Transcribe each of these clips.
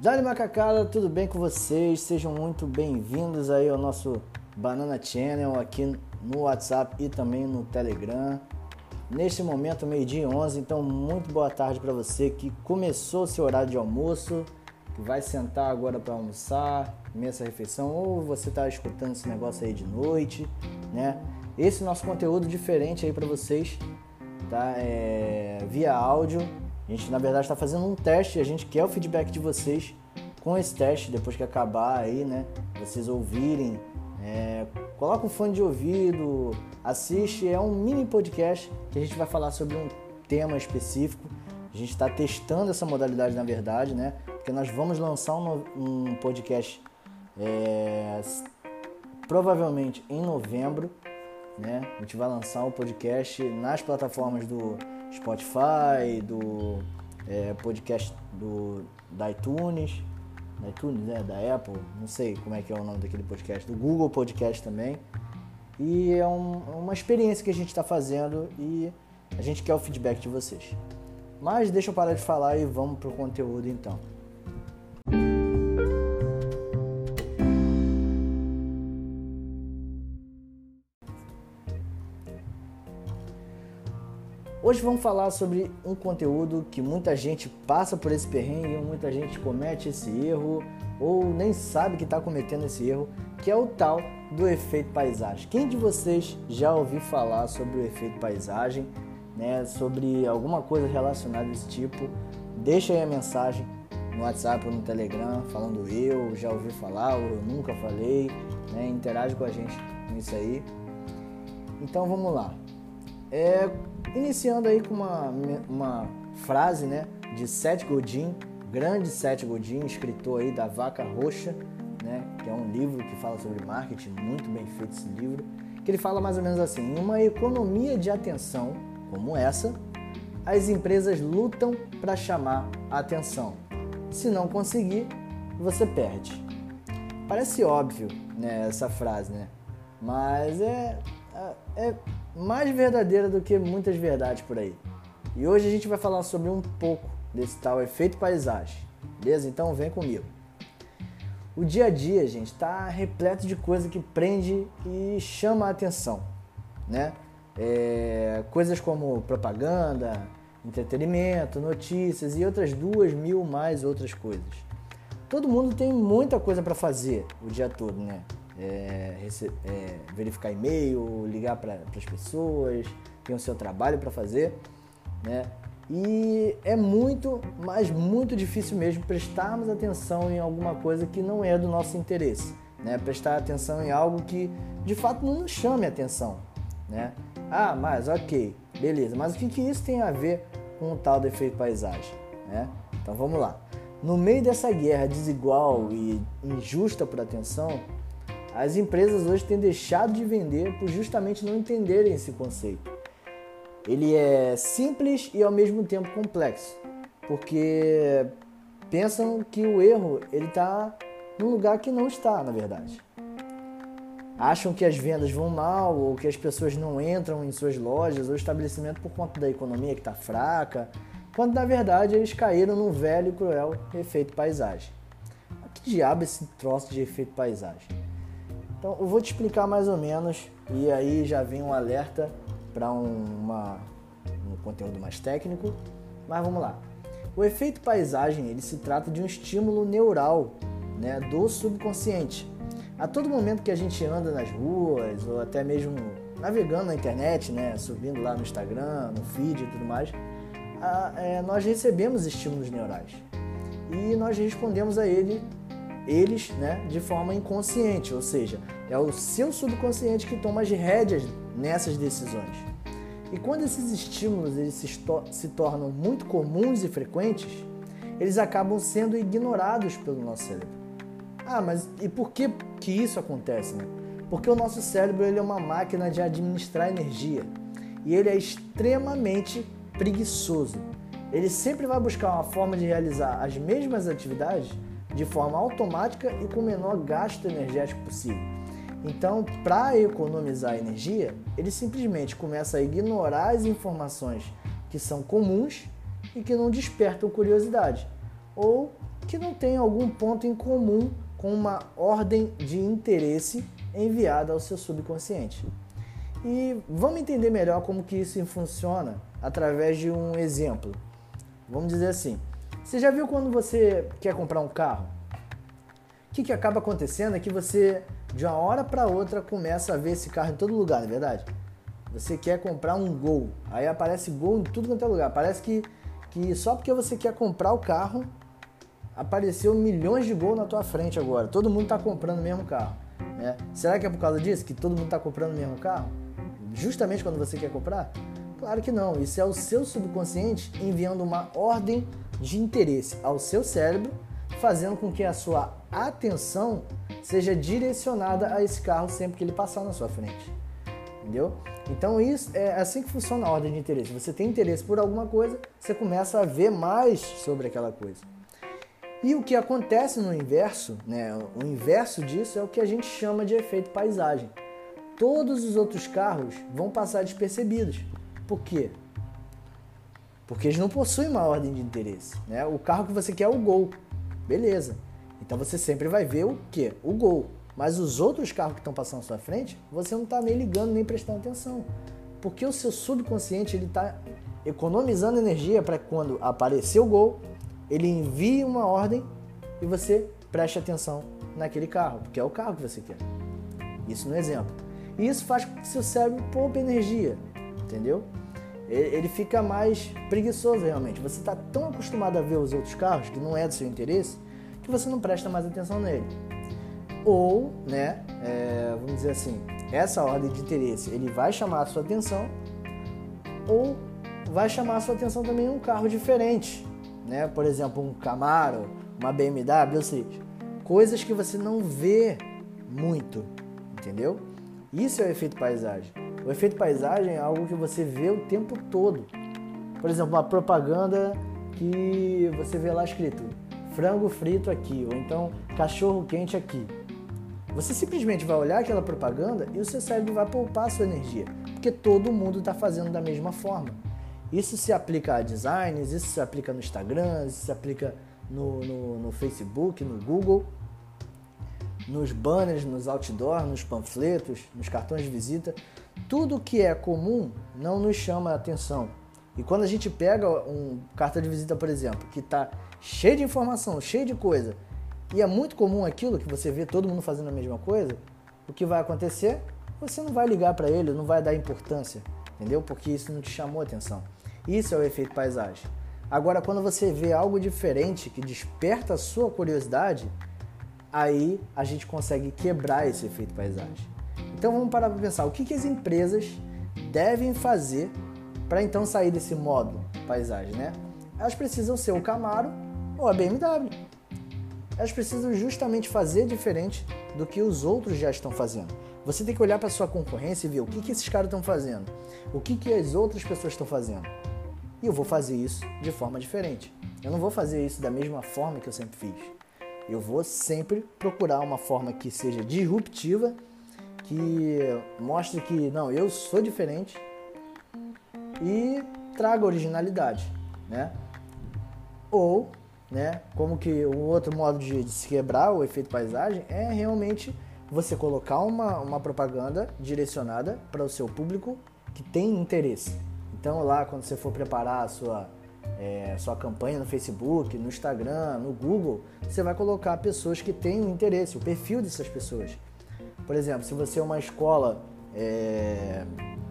Dali Macacada, tudo bem com vocês? Sejam muito bem-vindos aí ao nosso Banana Channel aqui no WhatsApp e também no Telegram. Neste momento, meio-dia 11, então muito boa tarde para você que começou seu horário de almoço, que vai sentar agora para almoçar, essa refeição, ou você está escutando esse negócio aí de noite, né? Esse nosso conteúdo diferente aí para vocês, tá? É, via áudio. A gente, na verdade, está fazendo um teste e a gente quer o feedback de vocês com esse teste, depois que acabar aí, né? Vocês ouvirem, é, coloca um fone de ouvido, assiste. É um mini podcast que a gente vai falar sobre um tema específico. A gente está testando essa modalidade, na verdade, né? Porque nós vamos lançar um, um podcast é, provavelmente em novembro, né? A gente vai lançar o um podcast nas plataformas do Spotify, do é, podcast do da iTunes, da iTunes, né? Da Apple, não sei como é que é o nome daquele podcast, do Google Podcast também. E é um, uma experiência que a gente está fazendo e a gente quer o feedback de vocês. Mas deixa eu parar de falar e vamos pro conteúdo então. Hoje vamos falar sobre um conteúdo que muita gente passa por esse perrengue, muita gente comete esse erro ou nem sabe que está cometendo esse erro, que é o tal do efeito paisagem. Quem de vocês já ouviu falar sobre o efeito paisagem, né, sobre alguma coisa relacionada a esse tipo? Deixa aí a mensagem no WhatsApp ou no Telegram falando eu já ouvi falar ou eu nunca falei, né, interage com a gente com isso aí. Então vamos lá. É, iniciando aí com uma, uma frase né, de Seth Godin, grande Seth Godin, escritor aí da Vaca Roxa, né, que é um livro que fala sobre marketing, muito bem feito esse livro, que ele fala mais ou menos assim: em uma economia de atenção como essa, as empresas lutam para chamar a atenção. Se não conseguir, você perde. Parece óbvio, né, essa frase, né? Mas é, é, é mais verdadeira do que muitas verdades por aí. E hoje a gente vai falar sobre um pouco desse tal efeito paisagem. Beleza? Então vem comigo. O dia a dia, gente, está repleto de coisa que prende e chama a atenção, né? É, coisas como propaganda, entretenimento, notícias e outras duas mil mais outras coisas. Todo mundo tem muita coisa para fazer o dia todo, né? É, é, verificar e-mail, ligar para as pessoas, tem o seu trabalho para fazer, né? E é muito, mas muito difícil mesmo prestarmos atenção em alguma coisa que não é do nosso interesse, né? Prestar atenção em algo que de fato não nos chame atenção, né? Ah, mas ok, beleza, mas o que, que isso tem a ver com o tal do efeito paisagem, né? Então vamos lá. No meio dessa guerra desigual e injusta por atenção, as empresas hoje têm deixado de vender por justamente não entenderem esse conceito. Ele é simples e ao mesmo tempo complexo, porque pensam que o erro ele está num lugar que não está, na verdade. Acham que as vendas vão mal ou que as pessoas não entram em suas lojas ou estabelecimento por conta da economia que está fraca, quando na verdade eles caíram num velho e cruel efeito paisagem. Que diabo é esse troço de efeito paisagem? Então eu vou te explicar mais ou menos e aí já vem um alerta para um, um conteúdo mais técnico, mas vamos lá. O efeito paisagem ele se trata de um estímulo neural né, do subconsciente. A todo momento que a gente anda nas ruas ou até mesmo navegando na internet, né, subindo lá no Instagram, no feed e tudo mais, a, é, nós recebemos estímulos neurais e nós respondemos a ele eles né, de forma inconsciente, ou seja, é o seu subconsciente que toma as rédeas nessas decisões. E quando esses estímulos eles se, se tornam muito comuns e frequentes, eles acabam sendo ignorados pelo nosso cérebro. Ah, mas e por que, que isso acontece? Né? Porque o nosso cérebro ele é uma máquina de administrar energia e ele é extremamente preguiçoso. Ele sempre vai buscar uma forma de realizar as mesmas atividades de forma automática e com o menor gasto energético possível. Então, para economizar energia, ele simplesmente começa a ignorar as informações que são comuns e que não despertam curiosidade, ou que não tem algum ponto em comum com uma ordem de interesse enviada ao seu subconsciente. E vamos entender melhor como que isso funciona através de um exemplo. Vamos dizer assim, você já viu quando você quer comprar um carro? O que, que acaba acontecendo é que você, de uma hora para outra, começa a ver esse carro em todo lugar, não é verdade? Você quer comprar um Gol, aí aparece Gol em tudo quanto é lugar. Parece que, que só porque você quer comprar o carro, apareceu milhões de Gol na tua frente agora. Todo mundo está comprando o mesmo carro. Né? Será que é por causa disso que todo mundo está comprando o mesmo carro? Justamente quando você quer comprar? Claro que não. Isso é o seu subconsciente enviando uma ordem de interesse ao seu cérebro, fazendo com que a sua atenção seja direcionada a esse carro sempre que ele passar na sua frente. Entendeu? Então isso é assim que funciona a ordem de interesse. Você tem interesse por alguma coisa, você começa a ver mais sobre aquela coisa. E o que acontece no inverso, né, o inverso disso é o que a gente chama de efeito paisagem. Todos os outros carros vão passar despercebidos. Por quê? Porque eles não possuem uma ordem de interesse. Né? O carro que você quer é o Gol. Beleza. Então você sempre vai ver o quê? O Gol. Mas os outros carros que estão passando à sua frente, você não está nem ligando, nem prestando atenção. Porque o seu subconsciente ele está economizando energia para quando aparecer o Gol, ele envia uma ordem e você preste atenção naquele carro, porque é o carro que você quer. Isso no exemplo. E isso faz com que seu cérebro poupe energia, entendeu? Ele fica mais preguiçoso realmente. Você está tão acostumado a ver os outros carros, que não é do seu interesse, que você não presta mais atenção nele. Ou, né, é, vamos dizer assim, essa ordem de interesse ele vai chamar a sua atenção, ou vai chamar a sua atenção também um carro diferente, né? Por exemplo, um Camaro, uma BMW, ou seja, coisas que você não vê muito, entendeu? Isso é o efeito paisagem. O efeito paisagem é algo que você vê o tempo todo. Por exemplo, uma propaganda que você vê lá escrito frango frito aqui, ou então cachorro quente aqui. Você simplesmente vai olhar aquela propaganda e o seu cérebro vai poupar sua energia, porque todo mundo está fazendo da mesma forma. Isso se aplica a designs, isso se aplica no Instagram, isso se aplica no, no, no Facebook, no Google, nos banners, nos outdoors, nos panfletos, nos cartões de visita. Tudo que é comum não nos chama a atenção. E quando a gente pega um cartão de visita, por exemplo, que está cheio de informação, cheio de coisa, e é muito comum aquilo que você vê todo mundo fazendo a mesma coisa, o que vai acontecer? Você não vai ligar para ele, não vai dar importância, entendeu? Porque isso não te chamou a atenção. Isso é o efeito paisagem. Agora, quando você vê algo diferente que desperta a sua curiosidade, aí a gente consegue quebrar esse efeito paisagem. Então vamos parar para pensar o que, que as empresas devem fazer para então sair desse modo paisagem, né? Elas precisam ser o Camaro ou a BMW. Elas precisam justamente fazer diferente do que os outros já estão fazendo. Você tem que olhar para sua concorrência e ver o que, que esses caras estão fazendo, o que, que as outras pessoas estão fazendo. E eu vou fazer isso de forma diferente. Eu não vou fazer isso da mesma forma que eu sempre fiz. Eu vou sempre procurar uma forma que seja disruptiva, que mostre que não, eu sou diferente e traga originalidade, né? Ou, né, como que o outro modo de, de se quebrar o efeito paisagem é realmente você colocar uma, uma propaganda direcionada para o seu público que tem interesse. Então lá quando você for preparar a sua, é, sua campanha no Facebook, no Instagram, no Google, você vai colocar pessoas que têm interesse, o perfil dessas pessoas. Por exemplo, se você é uma escola é,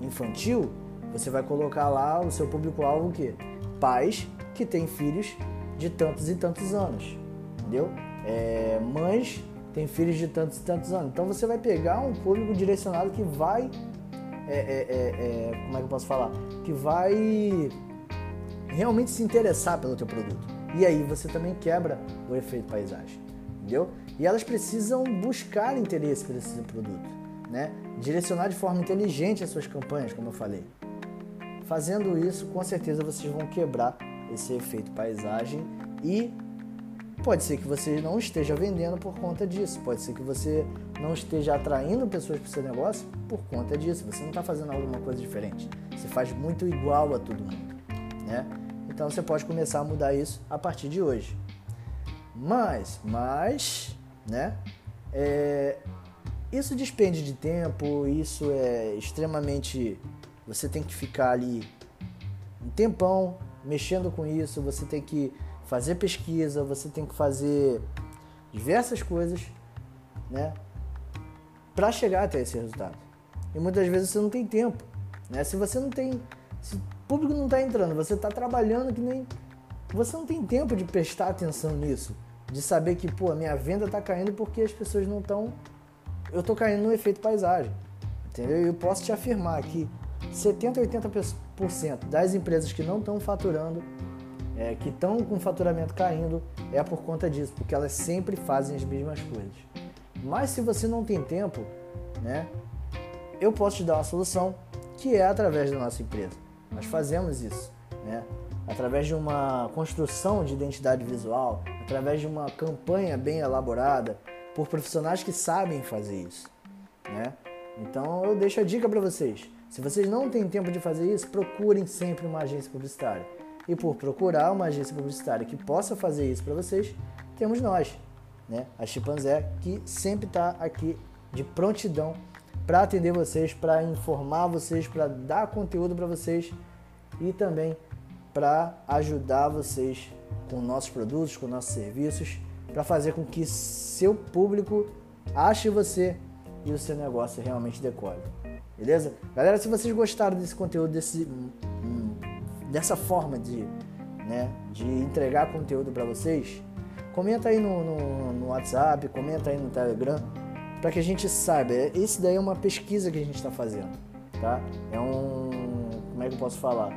infantil, você vai colocar lá o seu público-alvo que pais que têm filhos de tantos e tantos anos, entendeu? É, mães têm filhos de tantos e tantos anos. Então você vai pegar um público direcionado que vai é, é, é, é, como é que eu posso falar? Que vai realmente se interessar pelo teu produto. E aí você também quebra o efeito paisagem, entendeu? E elas precisam buscar interesse por esse produto, né? Direcionar de forma inteligente as suas campanhas, como eu falei. Fazendo isso, com certeza vocês vão quebrar esse efeito paisagem e Pode ser que você não esteja vendendo por conta disso, pode ser que você não esteja atraindo pessoas para o seu negócio por conta disso. Você não está fazendo alguma coisa diferente. Você faz muito igual a todo mundo, né? Então você pode começar a mudar isso a partir de hoje. Mas, mas, né? É, isso despende de tempo, isso é extremamente. Você tem que ficar ali um tempão mexendo com isso, você tem que fazer pesquisa, você tem que fazer diversas coisas, né? Para chegar até esse resultado. E muitas vezes você não tem tempo, né? Se você não tem, se o público não está entrando, você está trabalhando que nem, você não tem tempo de prestar atenção nisso, de saber que pô, minha venda está caindo porque as pessoas não estão, eu estou caindo no efeito paisagem, entendeu? Eu posso te afirmar que 70, 80% das empresas que não estão faturando é, que estão com faturamento caindo é por conta disso, porque elas sempre fazem as mesmas coisas. Mas se você não tem tempo, né, eu posso te dar uma solução que é através da nossa empresa. Nós fazemos isso, né? Através de uma construção de identidade visual, através de uma campanha bem elaborada por profissionais que sabem fazer isso, né? Então eu deixo a dica para vocês. Se vocês não têm tempo de fazer isso, procurem sempre uma agência publicitária. E por procurar uma agência publicitária que possa fazer isso para vocês, temos nós, né? A Chipanzé, que sempre está aqui de prontidão para atender vocês, para informar vocês, para dar conteúdo para vocês e também para ajudar vocês com nossos produtos, com nossos serviços, para fazer com que seu público ache você e o seu negócio realmente decole. Beleza? Galera, se vocês gostaram desse conteúdo, desse dessa forma de, né, de entregar conteúdo para vocês, comenta aí no, no, no, WhatsApp, comenta aí no Telegram, para que a gente saiba. Esse daí é uma pesquisa que a gente está fazendo, tá? É um, como é que eu posso falar?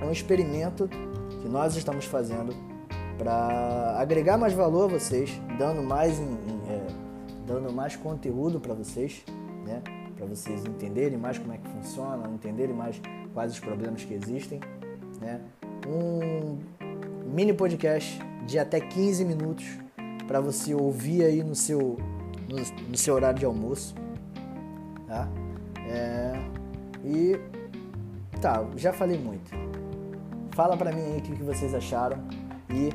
É um experimento que nós estamos fazendo para agregar mais valor a vocês, dando mais, em, em, é, dando mais conteúdo para vocês, né? Para vocês entenderem mais como é que funciona, entenderem mais quais os problemas que existem né? Um mini podcast de até 15 minutos para você ouvir aí no seu, no, no, seu horário de almoço, tá? É, e tá, já falei muito. Fala para mim aí o que, vocês acharam e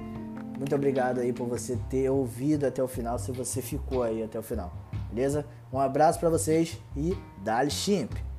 muito obrigado aí por você ter ouvido até o final, se você ficou aí até o final, beleza? Um abraço para vocês e dá-lhe chimp!